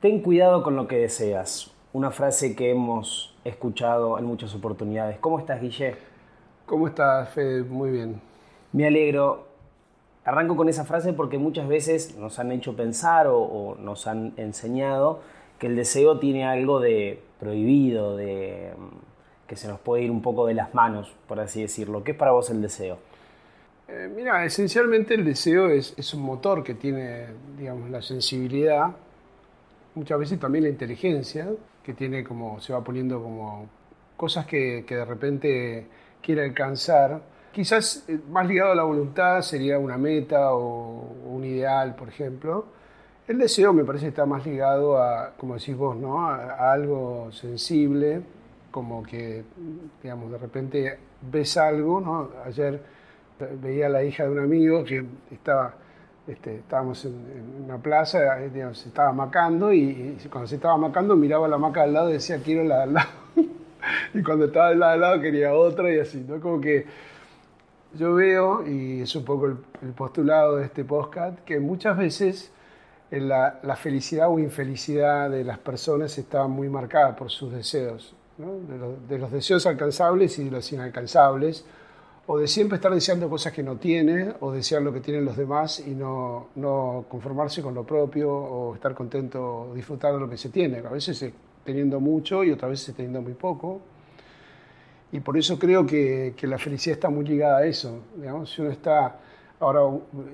Ten cuidado con lo que deseas. Una frase que hemos escuchado en muchas oportunidades. ¿Cómo estás, Guille? ¿Cómo estás, Fede? Muy bien. Me alegro. Arranco con esa frase porque muchas veces nos han hecho pensar o, nos han enseñado que el deseo tiene algo de prohibido, de mm, que se nos puede ir un poco de las manos, por así decirlo. ¿Qué es para vos el deseo? Eh, mira, esencialmente el deseo es, es, un motor que tiene, digamos, la sensibilidad muchas veces también la inteligencia, que tiene como, se va poniendo como cosas que, que de repente quiere alcanzar. Quizás eh, más ligado a la voluntad sería una meta o un ideal, por ejemplo. El deseo me parece está más ligado a, como decís vos, ¿no? a, algo sensible, como que, digamos, de repente ves algo, ¿no? Ayer veía a la hija de un amigo que estaba este, estábamos en, una plaza, eh, se estaba macando y, cuando se estaba macando miraba la maca al lado y decía quiero la de al lado. y cuando estaba del lado al lado quería otra y así, ¿no? Como que yo veo, y es un poco el, postulado de este podcast, que muchas veces la, la, felicidad o infelicidad de las personas está muy marcada por sus deseos, de, de los deseos alcanzables y de los inalcanzables o de siempre estar deseando cosas que no tiene, o desear lo que tienen los demás y no, no conformarse con lo propio, o estar contento, o disfrutar de lo que se tiene. A veces teniendo mucho y otras veces teniendo muy poco. Y por eso creo que, que la felicidad está muy ligada a eso. Digamos, si uno está... Ahora,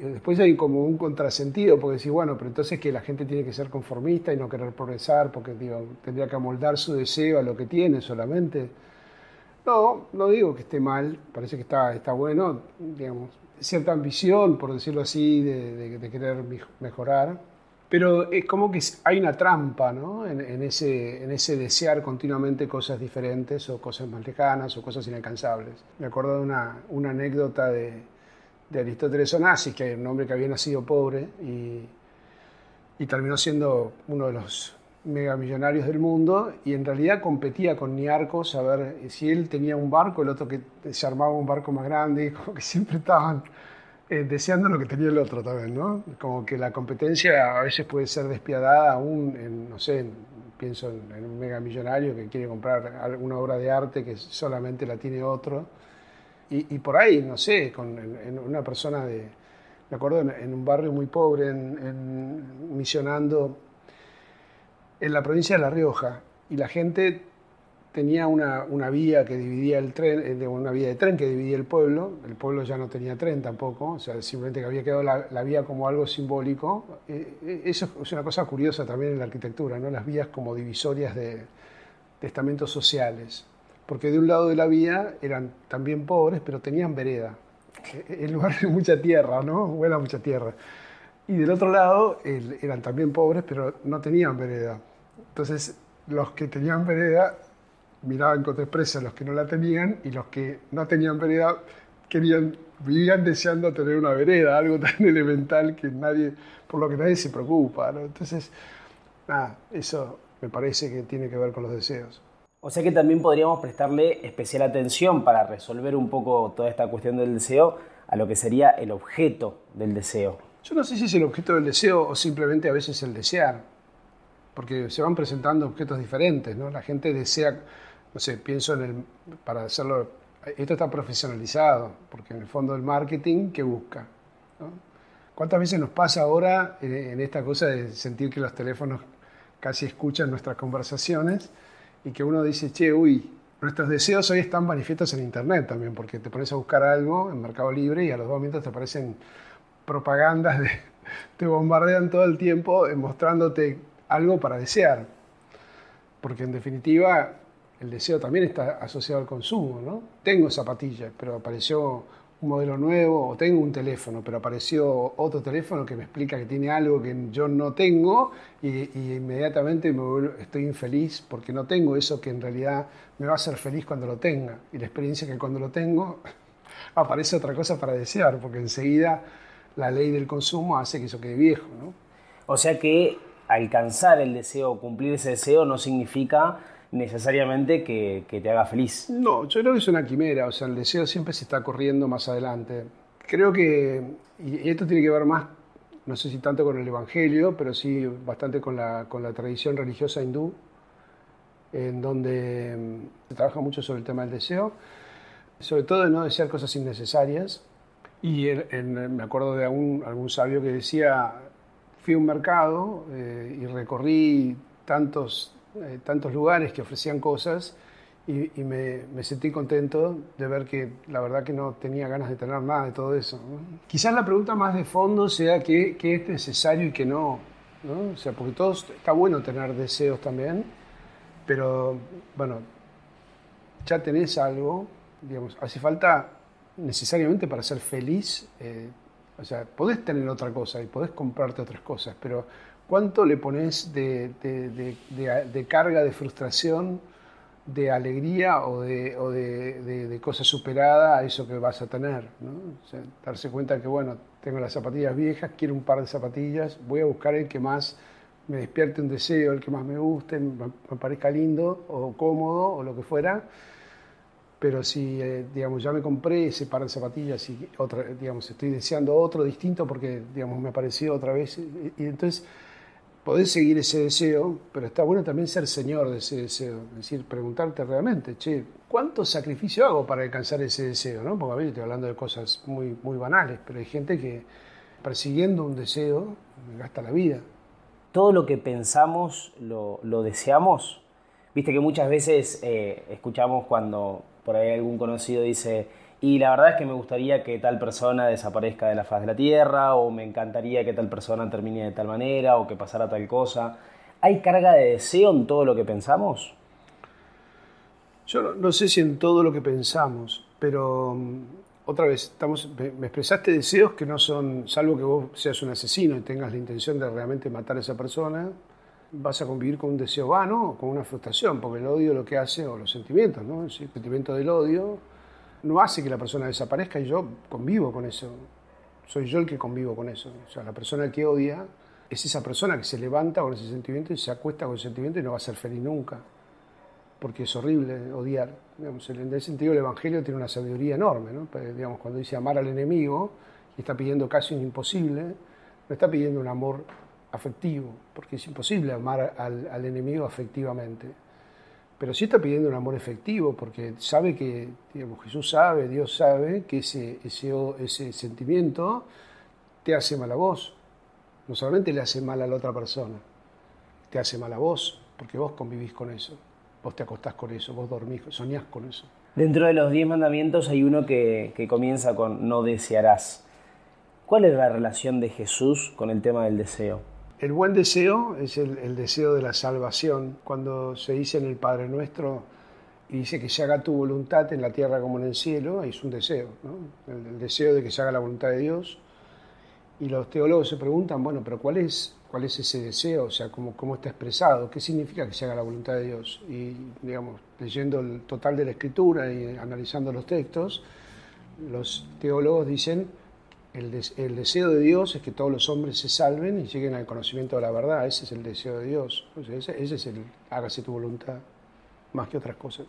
después hay como un contrasentido, porque decís, bueno, pero entonces que la gente tiene que ser conformista y no querer progresar, porque digo, tendría que amoldar su deseo a lo que tiene solamente. No, no digo que esté mal, parece que está, está bueno, digamos, cierta ambición, por decirlo así, de, querer mejorar, pero es como que hay una trampa ¿no? en, ese, desear continuamente cosas diferentes o cosas más lejanas o cosas inalcanzables. Me acuerdo de una, anécdota de, Aristóteles Onassis, que es un hombre que había nacido pobre y terminó siendo uno de los megamillonarios del mundo y en realidad competía con Niarcos a ver si él tenía un barco, el otro que se armaba un barco más grande, como que siempre estaban eh, deseando lo que tenía el otro también, ¿no? Como que la competencia a veces puede ser despiadada aún, en, no sé, pienso en, un megamillonario que quiere comprar alguna obra de arte que solamente la tiene otro. Y, por ahí, no sé, con en, una persona de, me acuerdo, en, un barrio muy pobre, en, misionando en la provincia de La Rioja y la gente tenía una, una, vía que dividía el tren, eh, una vía de tren que dividía el pueblo, el pueblo ya no tenía tren tampoco, o sea, simplemente que había quedado la, vía como algo simbólico. Eh, eh, eso es una cosa curiosa también en la arquitectura, ¿no? las vías como divisorias de, de estamentos sociales, porque de un lado de la vía eran también pobres, pero tenían vereda, en lugar de mucha tierra, ¿no? Mucha tierra. Y del otro lado eran también pobres, pero no tenían vereda. Entonces, los que tenían vereda miraban con desprecio a los que no la tenían y los que no tenían vereda querían, vivían deseando tener una vereda, algo tan elemental que nadie, por lo que nadie se preocupa. Entonces, nada, eso me parece que tiene que ver con los deseos. O sea que también podríamos prestarle especial atención para resolver un poco toda esta cuestión del deseo a lo que sería el objeto del deseo. Yo no sé si es el objeto del deseo o simplemente a veces el desear, porque se van presentando objetos diferentes, ¿no? La gente desea, no sé, pienso en el, para hacerlo, esto está profesionalizado, porque en el fondo del marketing, ¿qué busca? ¿Cuántas veces nos pasa ahora en esta cosa de sentir que los teléfonos casi escuchan nuestras conversaciones y que uno dice, che, uy, nuestros deseos hoy están manifiestos en Internet también, porque te pones a buscar algo en Mercado Libre y a los dos minutos te aparecen propagandas de, te bombardean todo el tiempo mostrándote algo para desear. Porque en definitiva el deseo también está asociado al consumo, ¿no? Tengo zapatillas, pero apareció un modelo nuevo, o tengo un teléfono, pero apareció otro teléfono que me explica que tiene algo que yo no tengo y, inmediatamente me estoy infeliz porque no tengo eso que en realidad me va a hacer feliz cuando lo tenga. Y la experiencia que cuando lo tengo aparece otra cosa para desear, porque enseguida la ley del consumo hace que eso quede viejo. ¿no? O sea que alcanzar el deseo, cumplir ese deseo, no significa necesariamente que, te haga feliz. No, yo creo que es una quimera, o sea, el deseo siempre se está corriendo más adelante. Creo que, y esto tiene que ver más no sé si tanto con el Evangelio, pero sí bastante con la, con la tradición religiosa hindú, en donde mm, se trabaja mucho sobre el tema del deseo, sobre todo de no desear cosas innecesarias. Y me acuerdo de algún, sabio que decía, fui a un mercado eh, y recorrí tantos, eh, tantos lugares que ofrecían cosas y, me, sentí contento de ver que la verdad que no tenía ganas de tener nada de todo eso. Quizás la pregunta más de fondo sea qué, qué es necesario y qué no, no. O sea, porque todos, está bueno tener deseos también, pero bueno, ya tenés algo, digamos, hace falta necesariamente para ser feliz, eh, o sea, podés tener otra cosa y podés comprarte otras cosas, pero ¿cuánto le pones de, carga, de frustración? de alegría o de, o cosa superada a eso que vas a tener. ¿no? darse cuenta que, bueno, tengo las zapatillas viejas, quiero un par de zapatillas, voy a buscar el que más me despierte un deseo, el que más me guste, me, parezca lindo o cómodo o lo que fuera. Pero si, eh, digamos, ya me compré ese par de zapatillas y digamos, estoy deseando otro distinto porque, digamos, me apareció otra vez. Y, y entonces podés seguir ese deseo, pero está bueno también ser señor de ese deseo, es decir, preguntarte realmente, che, ¿cuánto sacrificio hago para alcanzar ese deseo? ¿no? Porque a veces estoy hablando de cosas muy, muy banales, pero hay gente que persiguiendo un deseo gasta la vida. Todo lo que pensamos lo, deseamos. Viste que muchas veces eh, escuchamos cuando por ahí algún conocido dice, y la verdad es que me gustaría que tal persona desaparezca de la faz de la Tierra, o me encantaría que tal persona termine de tal manera, o que pasara tal cosa. ¿Hay carga de deseo en todo lo que pensamos? Yo no, sé si en todo lo que pensamos, pero mm, otra vez, estamos, me, expresaste deseos que no son, salvo que vos seas un asesino y tengas la intención de realmente matar a esa persona, vas a convivir con un deseo vano o con una frustración, porque el odio lo que hace, o los sentimientos, ¿no? el sentimiento del odio no hace que la persona desaparezca y yo convivo con eso. Soy yo el que convivo con eso. O sea, la persona que odia es esa persona que se levanta con ese sentimiento y se acuesta con ese sentimiento y no va a ser feliz nunca. Porque es horrible odiar. En ese sentido el Evangelio tiene una sabiduría enorme. ¿no? Pues, digamos, cuando dice amar al enemigo y está pidiendo casi un imposible, no está pidiendo un amor afectivo, porque es imposible amar al, enemigo afectivamente pero sí está pidiendo un amor efectivo, porque sabe que, digamos, Jesús sabe, Dios sabe que ese, ese, ese sentimiento te hace mal a vos. No solamente le hace mal a la otra persona, te hace mal a vos, porque vos convivís con eso, vos te acostás con eso, vos dormís, soñás con eso. Dentro de los diez mandamientos hay uno que, que comienza con no desearás. ¿Cuál es la relación de Jesús con el tema del deseo? El buen deseo es el, deseo de la salvación. Cuando se dice en el Padre Nuestro y dice que se haga tu voluntad en la tierra como en el cielo, es un deseo, el, deseo de que se haga la voluntad de Dios. Y los teólogos se preguntan, bueno, pero ¿cuál es, cuál es ese deseo? O sea, ¿cómo, ¿cómo está expresado? ¿Qué significa que se haga la voluntad de Dios? Y, digamos, leyendo el total de la escritura y analizando los textos, los teólogos dicen el, deseo de Dios es que todos los hombres se salven y lleguen al conocimiento de la verdad. Ese es el deseo de Dios. ese, es el hágase tu voluntad, más que otras cosas.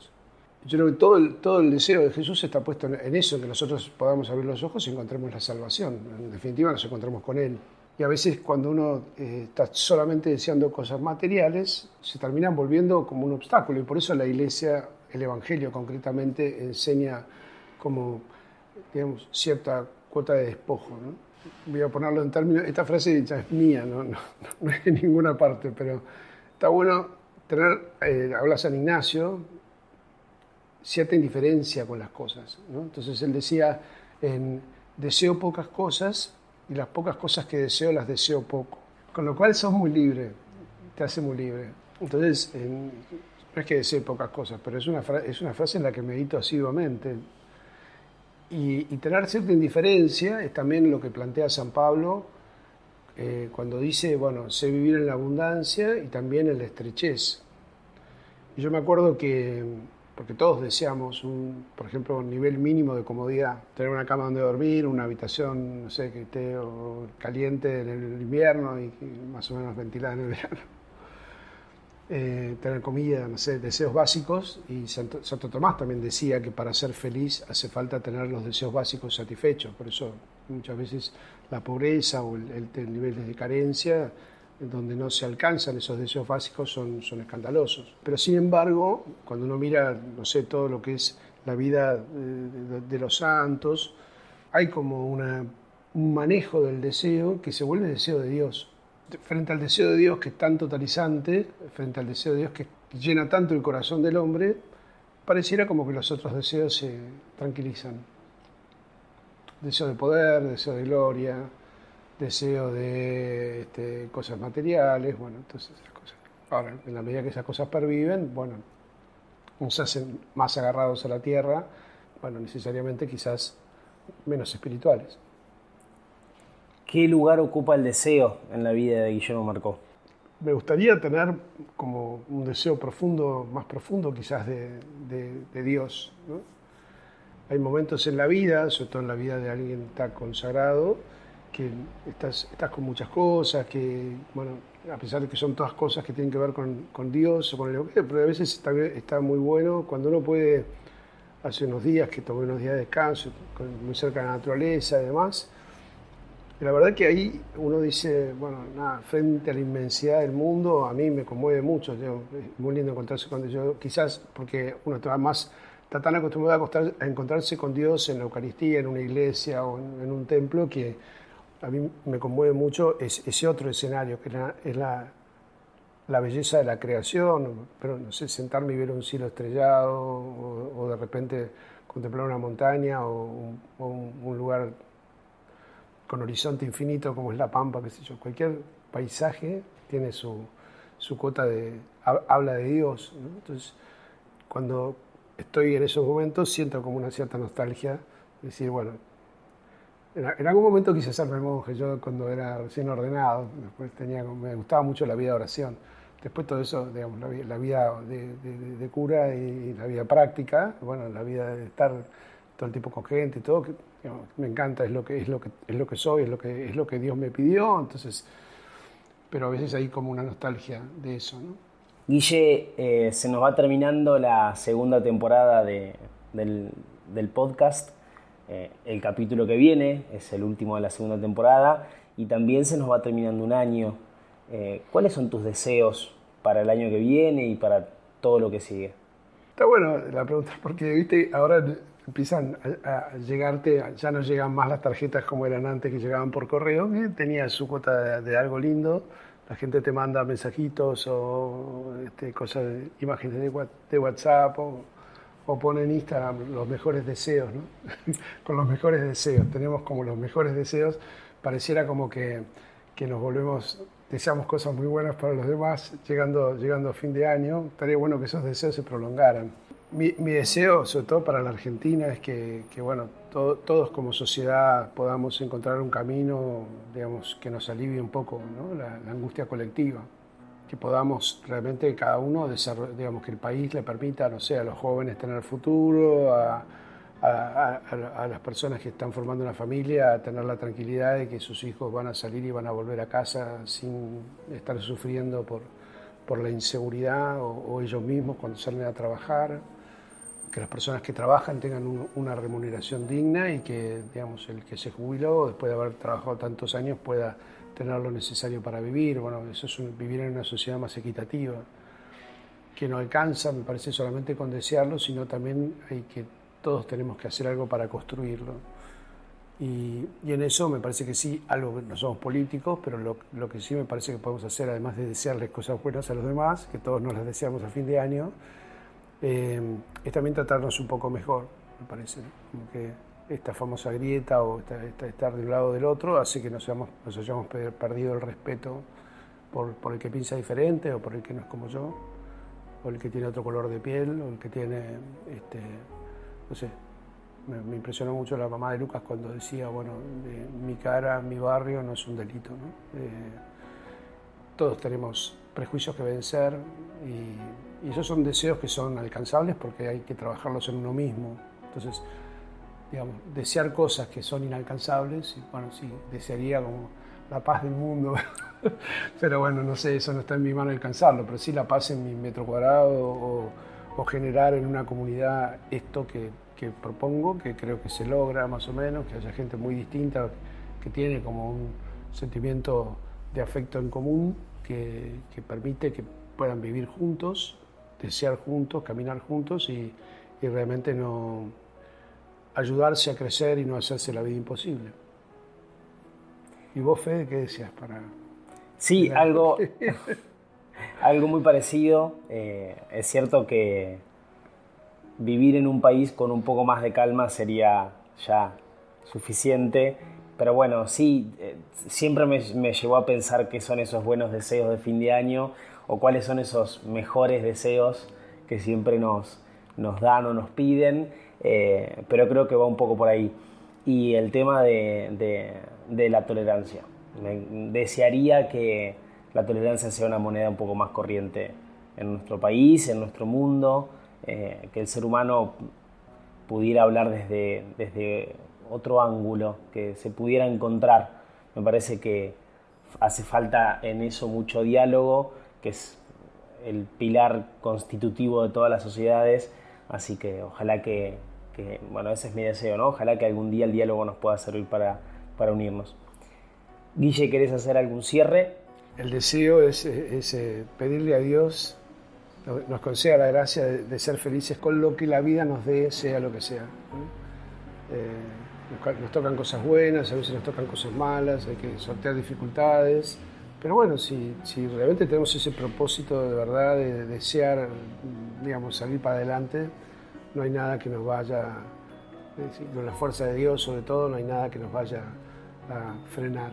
Yo creo que todo el, deseo de Jesús está puesto en, eso, que nosotros podamos abrir los ojos y encontremos la salvación. En definitiva, nos encontramos con Él. Y a veces cuando uno eh, está solamente deseando cosas materiales, se terminan volviendo como un obstáculo. Y por eso la Iglesia, el Evangelio concretamente, enseña como, digamos, cierta cuota de despojo. ¿no? Voy a ponerlo en términos, esta frase ya es mía, no, no, no es en ninguna parte, pero está bueno tener, eh, habla San Ignacio, cierta indiferencia con las cosas. ¿no? Entonces él decía, en, deseo pocas cosas y las pocas cosas que deseo las deseo poco. Con lo cual sos muy libre, te hace muy libre. Entonces, no es que desee pocas cosas, pero es una, es una frase en la que medito asiduamente. Y, tener cierta indiferencia es también lo que plantea San Pablo eh, cuando dice, bueno, sé vivir en la abundancia y también en la estrechez. Y yo me acuerdo que, porque todos deseamos, un, por ejemplo, un nivel mínimo de comodidad, tener una cama donde dormir, una habitación, no sé, que esté caliente en el invierno y más o menos ventilada en el verano. Eh, tener comida, no sé, deseos básicos. Y Santo, Tomás también decía que para ser feliz hace falta tener los deseos básicos satisfechos. Por eso muchas veces la pobreza o el, el, de carencia en donde no se alcanzan esos deseos básicos son, son escandalosos. Pero sin embargo, cuando uno mira, no sé, todo lo que es la vida de, de los santos, hay como una, un manejo del deseo que se vuelve deseo de Dios frente al deseo de Dios que es tan totalizante, frente al deseo de Dios que llena tanto el corazón del hombre, pareciera como que los otros deseos se tranquilizan. Deseo de poder, deseo de gloria, deseo de este, cosas materiales, bueno, entonces esas cosas. Ahora, en la medida que esas cosas perviven, bueno, se hacen más agarrados a la tierra, bueno, necesariamente quizás menos espirituales. ¿Qué lugar ocupa el deseo en la vida de Guillermo Marcó? Me gustaría tener como un deseo profundo, más profundo quizás de, Dios. Hay momentos en la vida, sobre todo en la vida de alguien tan consagrado, que estás, estás con muchas cosas, que, bueno, a pesar de que son todas cosas que tienen que ver con, Dios o con el Evangelio, pero a veces está, está, muy bueno cuando uno puede, hace unos días que tomé unos días de descanso, muy cerca de la naturaleza y demás, la verdad que ahí uno dice, bueno, nada, frente a la inmensidad del mundo, a mí me conmueve mucho. es muy lindo encontrarse con Dios. Quizás porque uno está más, está tan acostumbrado a, encontrarse con Dios en la Eucaristía, en una iglesia o en, un templo, que a mí me conmueve mucho ese otro escenario, que es la belleza de la creación, pero no sé, sentarme y ver un cielo estrellado o, de repente contemplar una montaña o un lugar con horizonte infinito como es la Pampa, qué sé yo, cualquier paisaje tiene su, su cuota de, habla de Dios. Entonces, cuando estoy en esos momentos, siento como una cierta nostalgia, decir, bueno, en, algún momento quise hacerme monje, yo cuando era recién ordenado, después tenía, me gustaba mucho la vida de oración. Después todo eso, digamos, la, vida de, de, cura y la vida práctica, bueno, la vida de estar todo el tiempo con gente y todo, que me encanta, es lo que, es lo que, es lo que soy, es lo que, es lo que Dios me pidió, entonces, pero a veces hay como una nostalgia de eso. ¿no? Guille, eh, se nos va terminando la segunda temporada de, del, del, podcast. Eh, el capítulo que viene es el último de la segunda temporada y también se nos va terminando un año. Eh, ¿Cuáles son tus deseos para el año que viene y para todo lo que sigue? Está bueno la pregunta, porque viste, ahora empiezan a, llegarte, ya no llegan más las tarjetas como eran antes que llegaban por correo, que tenía su cuota de, algo lindo, la gente te manda mensajitos o este, cosas, imágenes de, WhatsApp o, pone en Instagram los mejores deseos, con los mejores deseos, tenemos como los mejores deseos, pareciera como que, que nos volvemos deseamos cosas muy buenas para los demás, llegando, llegando a fin de año, estaría bueno que esos deseos se prolongaran. Mi, deseo, sobre todo para la Argentina, es que, bueno, todos como sociedad podamos encontrar un camino, digamos, que nos alivie un poco la, angustia colectiva, que podamos realmente cada uno, digamos, que el país le permita, no sé, a los jóvenes tener futuro, a, las personas que están formando una familia, tener la tranquilidad de que sus hijos van a salir y van a volver a casa sin estar sufriendo por, por la inseguridad o ellos mismos cuando salen a trabajar que las personas que trabajan tengan una remuneración digna y que digamos, el que se jubiló después de haber trabajado tantos años pueda tener lo necesario para vivir. Bueno, eso es vivir en una sociedad más equitativa, que no alcanza, me parece, solamente con desearlo, sino también hay que todos tenemos que hacer algo para construirlo. Y, y en eso me parece que sí, algo no somos políticos, pero lo, lo que sí me parece que podemos hacer, además de desearles cosas buenas a los demás, que todos nos las deseamos a fin de año, eh, es también tratarnos un poco mejor, me parece. Como que esta famosa grieta o estar de un lado del otro hace que nos, hayamos, nos hayamos perdido el respeto por, el que piensa diferente o por el que no es como yo, o el que tiene otro color de piel, o el que tiene, este, no sé, me, impresionó mucho la mamá de Lucas cuando decía, bueno, mi cara, mi barrio no es un delito. Eh, todos tenemos prejuicios que vencer y y esos son deseos que son alcanzables porque hay que trabajarlos en uno mismo. Entonces, digamos, desear cosas que son inalcanzables, y bueno, sí, desearía como la paz del mundo, pero bueno, no sé, eso no está en mi mano alcanzarlo, pero sí la paz en mi metro cuadrado o, generar en una comunidad esto que, que, propongo, que creo que se logra más o menos, que haya gente muy distinta, que tiene como un sentimiento de afecto en común, que, que permite que puedan vivir juntos, desear juntos, caminar juntos y, y realmente no ayudarse a crecer y no hacerse la vida imposible. ¿Y vos, Fede, qué decías para...? Sí, algo, algo muy parecido. Eh, es cierto que vivir en un país con un poco más de calma sería ya suficiente. Pero bueno, sí, eh, siempre me, me, llevó a pensar qué son esos buenos deseos de fin de año o cuáles son esos mejores deseos que siempre nos, nos dan o nos piden. Eh, pero creo que va un poco por ahí. Y el tema de de la tolerancia. desearía que la tolerancia sea una moneda un poco más corriente en nuestro país, en nuestro mundo, eh, que el ser humano pudiera hablar desde, desde otro ángulo, que se pudiera encontrar. Me parece que hace falta en eso mucho diálogo, que es el pilar constitutivo de todas las sociedades, así que ojalá que, que bueno, ese es mi deseo, ¿no? Ojalá que algún día el diálogo nos pueda servir para para unirnos. Guille, ¿querés hacer algún cierre? El deseo es, eh, pedirle a Dios nos conceda la gracia de, ser felices con lo que la vida nos dé, sea lo que sea. Eh, nos, tocan cosas buenas, a veces nos tocan cosas malas, hay que sortear dificultades, pero bueno, si, realmente tenemos ese propósito de verdad de, desear, digamos, salir para adelante, no hay nada que nos vaya, con la fuerza de Dios sobre todo, no hay nada que nos vaya a frenar.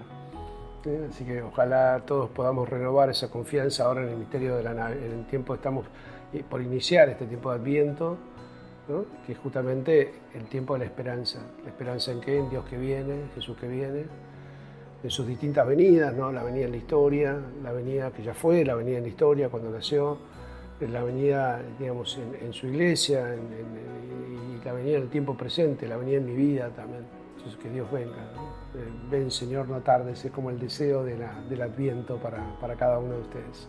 Así que ojalá todos podamos renovar esa confianza ahora en el misterio de la En el tiempo estamos eh, por iniciar este tiempo de Adviento, que es justamente el tiempo de la esperanza. La esperanza en qué? En Dios que viene, Jesús que viene, en sus distintas venidas, ¿no? la venida en la historia, la venida que ya fue, la venida en la historia cuando nació, la venida digamos, en, su iglesia y la venida en el tiempo presente, la venida en mi vida también que Dios venga. Eh, ven, Señor, no tardes, es como el deseo de la, del Adviento para, para cada uno de ustedes.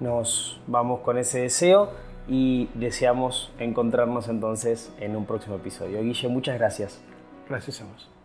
Nos vamos con ese deseo y deseamos encontrarnos entonces en un próximo episodio. Guille, muchas gracias. Gracias a vos.